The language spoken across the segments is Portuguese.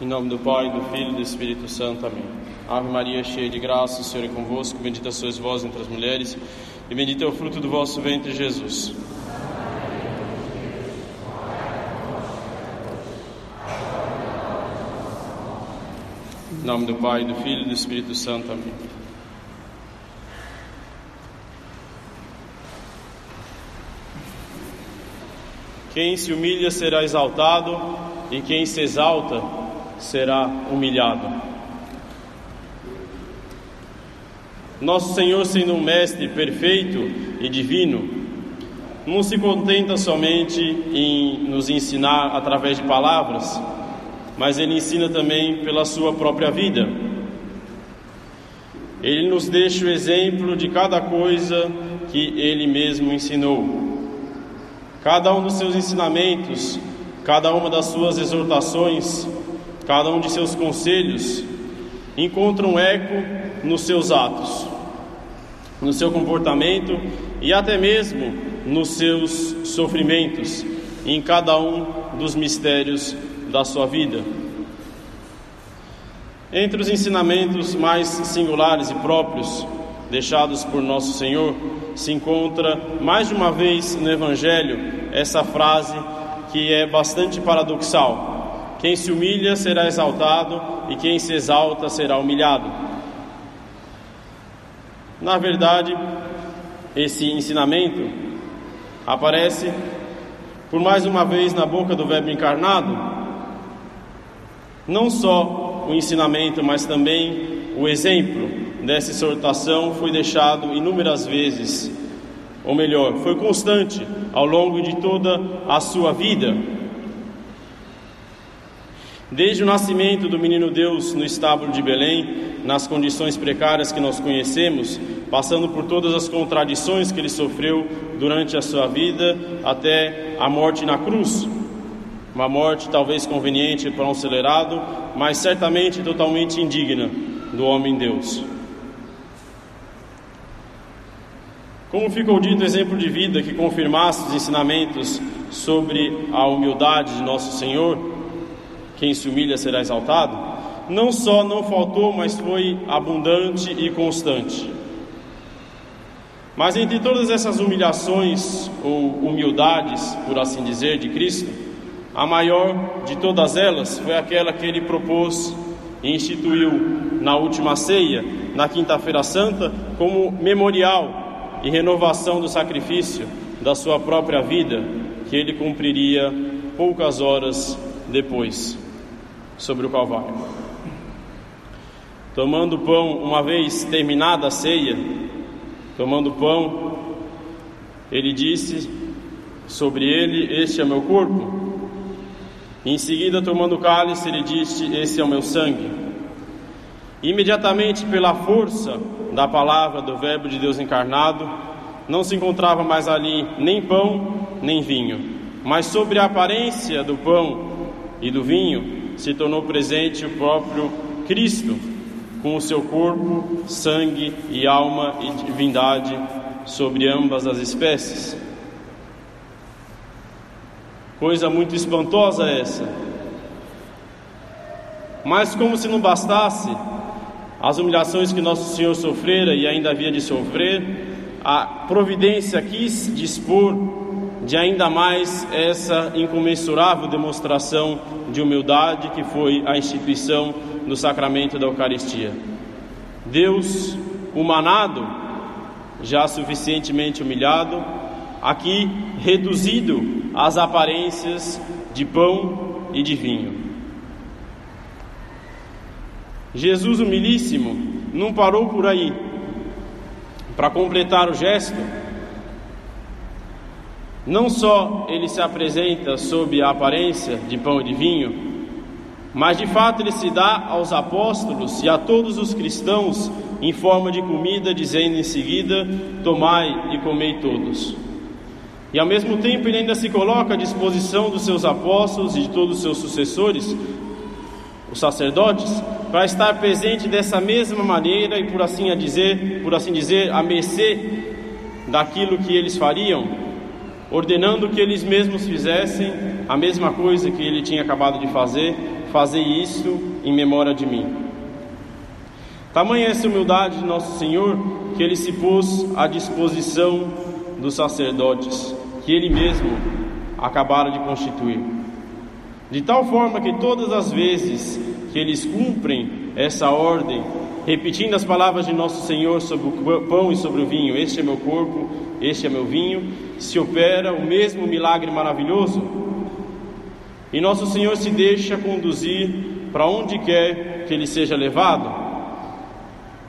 Em nome do Pai, do Filho e do Espírito Santo. Amém. Ave Maria, cheia de graça, o Senhor é convosco. Bendita sois vós entre as mulheres, e bendito é o fruto do vosso ventre, Jesus. Em nome do Pai, do Filho e do Espírito Santo. Amém. Quem se humilha será exaltado, e quem se exalta será humilhado. Nosso Senhor, sendo um Mestre perfeito e divino, não se contenta somente em nos ensinar através de palavras, mas Ele ensina também pela Sua própria vida. Ele nos deixa o exemplo de cada coisa que Ele mesmo ensinou. Cada um dos seus ensinamentos, cada uma das suas exortações, cada um de seus conselhos encontra um eco nos seus atos, no seu comportamento e até mesmo nos seus sofrimentos, em cada um dos mistérios da sua vida. Entre os ensinamentos mais singulares e próprios deixados por nosso Senhor, se encontra mais de uma vez no Evangelho essa frase que é bastante paradoxal: Quem se humilha será exaltado, e quem se exalta será humilhado. Na verdade, esse ensinamento aparece por mais uma vez na boca do Verbo encarnado, não só o ensinamento, mas também o exemplo dessa exortação foi deixado inúmeras vezes, ou melhor, foi constante ao longo de toda a sua vida. Desde o nascimento do menino Deus no estábulo de Belém, nas condições precárias que nós conhecemos, passando por todas as contradições que ele sofreu durante a sua vida, até a morte na cruz. Uma morte talvez conveniente para um acelerado, mas certamente totalmente indigna do homem Deus. Como ficou dito, exemplo de vida que confirmasse os ensinamentos sobre a humildade de nosso Senhor, quem se humilha será exaltado, não só não faltou, mas foi abundante e constante. Mas entre todas essas humilhações ou humildades, por assim dizer, de Cristo, a maior de todas elas foi aquela que ele propôs e instituiu na última ceia, na Quinta-feira Santa, como memorial e renovação do sacrifício da sua própria vida, que ele cumpriria poucas horas depois, sobre o Calvário. Tomando pão, uma vez terminada a ceia, tomando pão, ele disse sobre ele: Este é meu corpo. Em seguida, tomando o cálice, ele disse: Esse é o meu sangue. Imediatamente, pela força da palavra do Verbo de Deus encarnado, não se encontrava mais ali nem pão nem vinho, mas sobre a aparência do pão e do vinho se tornou presente o próprio Cristo, com o seu corpo, sangue e alma e divindade sobre ambas as espécies. Coisa muito espantosa essa. Mas, como se não bastasse, as humilhações que nosso Senhor sofrera e ainda havia de sofrer, a providência quis dispor de ainda mais essa incomensurável demonstração de humildade que foi a instituição do sacramento da Eucaristia. Deus humanado, já suficientemente humilhado, aqui reduzido às aparências de pão e de vinho. Jesus humilíssimo não parou por aí. Para completar o gesto, não só ele se apresenta sob a aparência de pão e de vinho, mas de fato ele se dá aos apóstolos e a todos os cristãos em forma de comida, dizendo em seguida: Tomai e comei todos. E ao mesmo tempo ele ainda se coloca à disposição dos seus apóstolos e de todos os seus sucessores, os sacerdotes, para estar presente dessa mesma maneira e por assim a dizer, por assim dizer, a mercê daquilo que eles fariam, ordenando que eles mesmos fizessem a mesma coisa que ele tinha acabado de fazer, fazei isso em memória de mim. Tamanha essa humildade de nosso Senhor que ele se pôs à disposição dos sacerdotes, que ele mesmo acabara de constituir. De tal forma que todas as vezes que eles cumprem essa ordem, repetindo as palavras de nosso Senhor sobre o pão e sobre o vinho: Este é meu corpo, este é meu vinho, se opera o mesmo milagre maravilhoso. E nosso Senhor se deixa conduzir para onde quer que ele seja levado.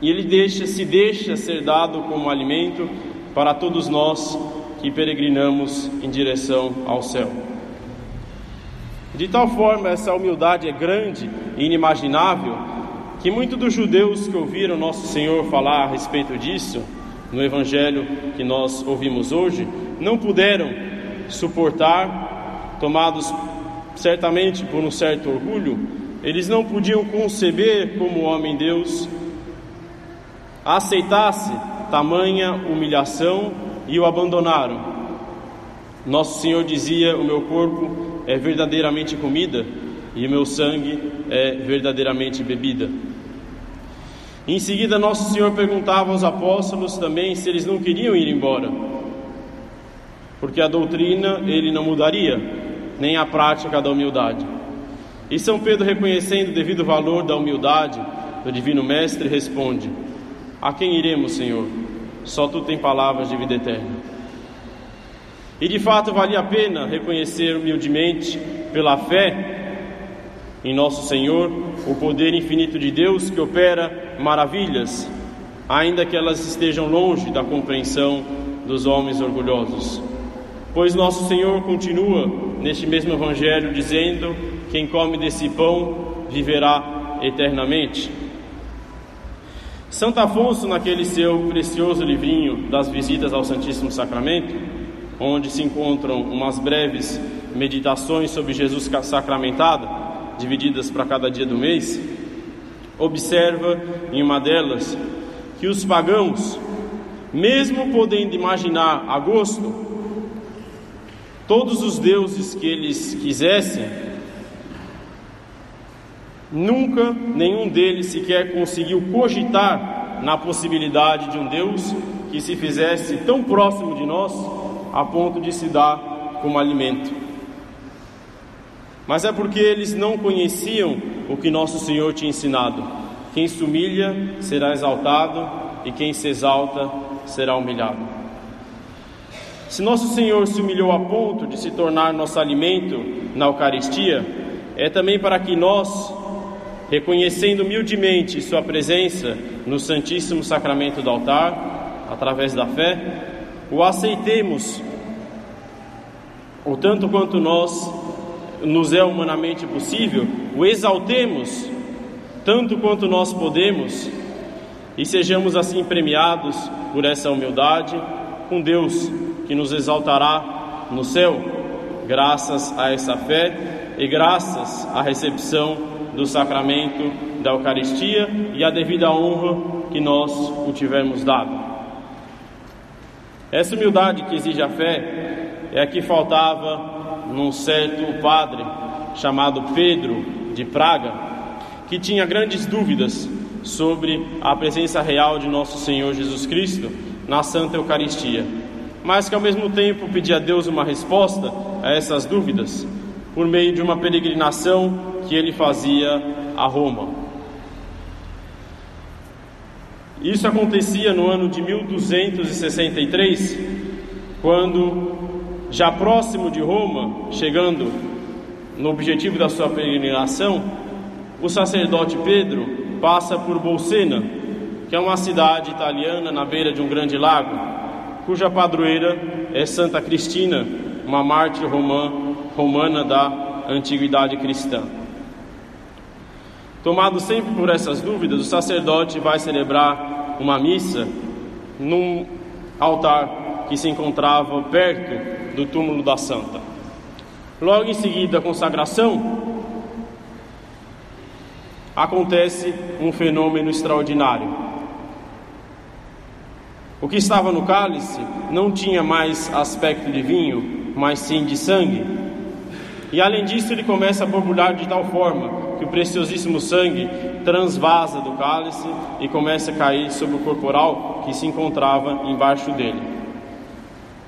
E ele deixa, se deixa ser dado como alimento para todos nós que peregrinamos em direção ao céu. De tal forma, essa humildade é grande e inimaginável que muitos dos judeus que ouviram nosso Senhor falar a respeito disso, no evangelho que nós ouvimos hoje, não puderam suportar, tomados certamente por um certo orgulho, eles não podiam conceber como homem Deus aceitasse tamanha humilhação e o abandonaram. Nosso Senhor dizia: O meu corpo é verdadeiramente comida e o meu sangue é verdadeiramente bebida. Em seguida, Nosso Senhor perguntava aos apóstolos também se eles não queriam ir embora, porque a doutrina ele não mudaria, nem a prática da humildade. E São Pedro, reconhecendo o devido valor da humildade do Divino Mestre, responde: A quem iremos, Senhor? Só tu tem palavras de vida eterna. E de fato valia a pena reconhecer humildemente, pela fé em nosso Senhor, o poder infinito de Deus que opera maravilhas, ainda que elas estejam longe da compreensão dos homens orgulhosos. Pois nosso Senhor continua neste mesmo Evangelho dizendo: Quem come desse pão viverá eternamente. Santo Afonso, naquele seu precioso livrinho das visitas ao Santíssimo Sacramento, onde se encontram umas breves meditações sobre Jesus sacramentado, divididas para cada dia do mês, observa em uma delas que os pagãos, mesmo podendo imaginar a gosto todos os deuses que eles quisessem, Nunca nenhum deles sequer conseguiu cogitar na possibilidade de um Deus que se fizesse tão próximo de nós a ponto de se dar como alimento. Mas é porque eles não conheciam o que nosso Senhor tinha ensinado: quem se humilha será exaltado, e quem se exalta será humilhado. Se nosso Senhor se humilhou a ponto de se tornar nosso alimento na Eucaristia, é também para que nós reconhecendo humildemente Sua presença no Santíssimo Sacramento do altar, através da fé, o aceitemos, o tanto quanto nós nos é humanamente possível, o exaltemos, tanto quanto nós podemos, e sejamos assim premiados por essa humildade com Deus que nos exaltará no céu, graças a essa fé e graças à recepção do sacramento da Eucaristia e a devida honra que nós o tivermos dado. Essa humildade que exige a fé é a que faltava num certo padre chamado Pedro de Praga, que tinha grandes dúvidas sobre a presença real de nosso Senhor Jesus Cristo na Santa Eucaristia, mas que ao mesmo tempo pedia a Deus uma resposta a essas dúvidas por meio de uma peregrinação que ele fazia a Roma. Isso acontecia no ano de 1263, quando, já próximo de Roma, chegando no objetivo da sua peregrinação, o sacerdote Pedro passa por Bolsena, que é uma cidade italiana na beira de um grande lago, cuja padroeira é Santa Cristina, uma mártir romã, romana da antiguidade cristã. Tomado sempre por essas dúvidas, o sacerdote vai celebrar uma missa num altar que se encontrava perto do túmulo da santa. Logo em seguida, a consagração, acontece um fenômeno extraordinário. O que estava no cálice não tinha mais aspecto de vinho, mas sim de sangue. E além disso, ele começa a borbulhar de tal forma que o preciosíssimo sangue transvasa do cálice e começa a cair sobre o corporal que se encontrava embaixo dele.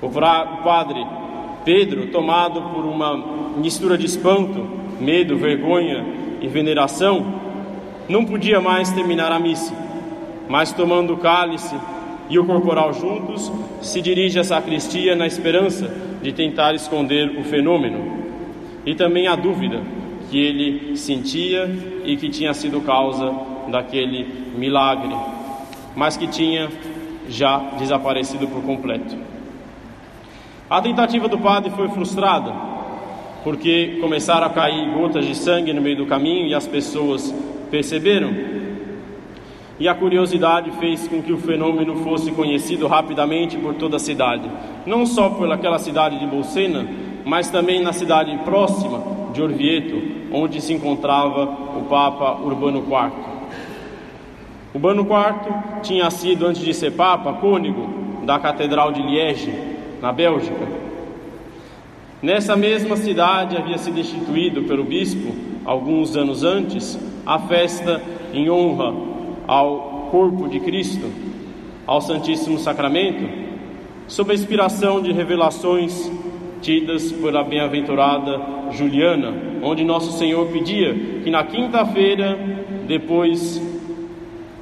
O padre Pedro, tomado por uma mistura de espanto, medo, vergonha e veneração, não podia mais terminar a missa, mas tomando o cálice e o corporal juntos, se dirige à sacristia na esperança de tentar esconder o fenômeno e também a dúvida que ele sentia e que tinha sido causa daquele milagre, mas que tinha já desaparecido por completo. A tentativa do padre foi frustrada, porque começaram a cair gotas de sangue no meio do caminho e as pessoas perceberam. E a curiosidade fez com que o fenômeno fosse conhecido rapidamente por toda a cidade, não só por aquela cidade de Bolsena, mas também na cidade próxima de Orvieto, onde se encontrava o Papa Urbano IV. Urbano IV tinha sido, antes de ser Papa, cônigo da Catedral de Liege, na Bélgica. Nessa mesma cidade havia sido instituído pelo bispo, alguns anos antes, a festa em honra ao corpo de Cristo, ao Santíssimo Sacramento, sob a inspiração de revelações tidas pela bem-aventurada Juliana, onde Nosso Senhor pedia que na quinta-feira, depois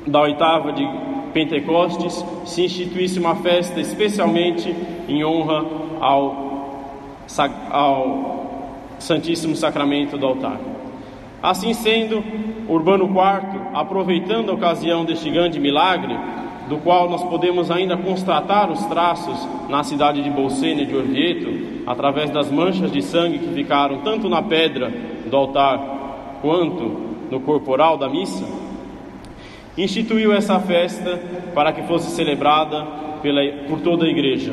da oitava de Pentecostes, se instituísse uma festa especialmente em honra ao, ao Santíssimo Sacramento do altar. Assim sendo, Urbano IV, aproveitando a ocasião deste grande milagre, do qual nós podemos ainda constatar os traços na cidade de Bolsena e de Orvieto, através das manchas de sangue que ficaram tanto na pedra do altar quanto no corporal da missa, instituiu essa festa para que fosse celebrada pela, por toda a igreja,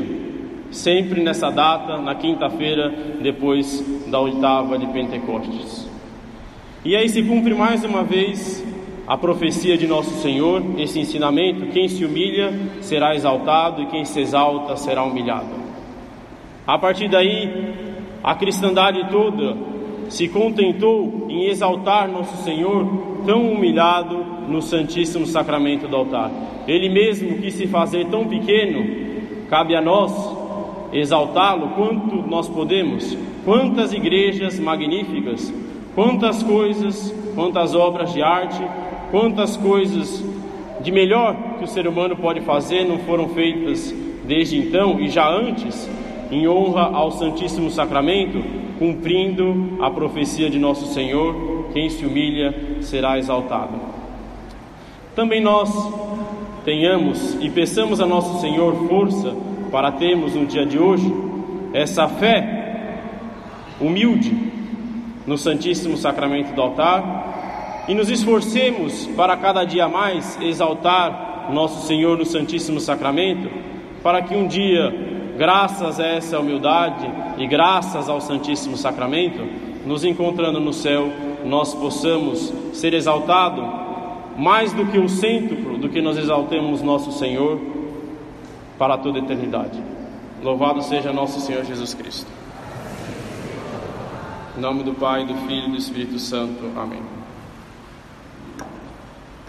sempre nessa data, na quinta-feira depois da oitava de Pentecostes. E aí se cumpre mais uma vez a profecia de nosso Senhor, esse ensinamento: quem se humilha será exaltado e quem se exalta será humilhado. A partir daí, a cristandade toda se contentou em exaltar nosso Senhor tão humilhado no Santíssimo Sacramento do altar. Ele mesmo quis se fazer tão pequeno, cabe a nós exaltá-lo quanto nós podemos. Quantas igrejas magníficas, quantas coisas, quantas obras de arte Quantas coisas de melhor que o ser humano pode fazer não foram feitas desde então e já antes, em honra ao Santíssimo Sacramento, cumprindo a profecia de nosso Senhor: quem se humilha será exaltado. Também nós tenhamos e peçamos a nosso Senhor força para termos no dia de hoje essa fé humilde no Santíssimo Sacramento do altar e nos esforcemos para cada dia mais exaltar nosso Senhor no Santíssimo Sacramento, para que um dia, graças a essa humildade e graças ao Santíssimo Sacramento, nos encontrando no céu, nós possamos ser exaltados mais do que o cêntuplo do que nós exaltemos nosso Senhor para toda eternidade. Louvado seja nosso Senhor Jesus Cristo. Em nome do Pai, do Filho e do Espírito Santo. Amém.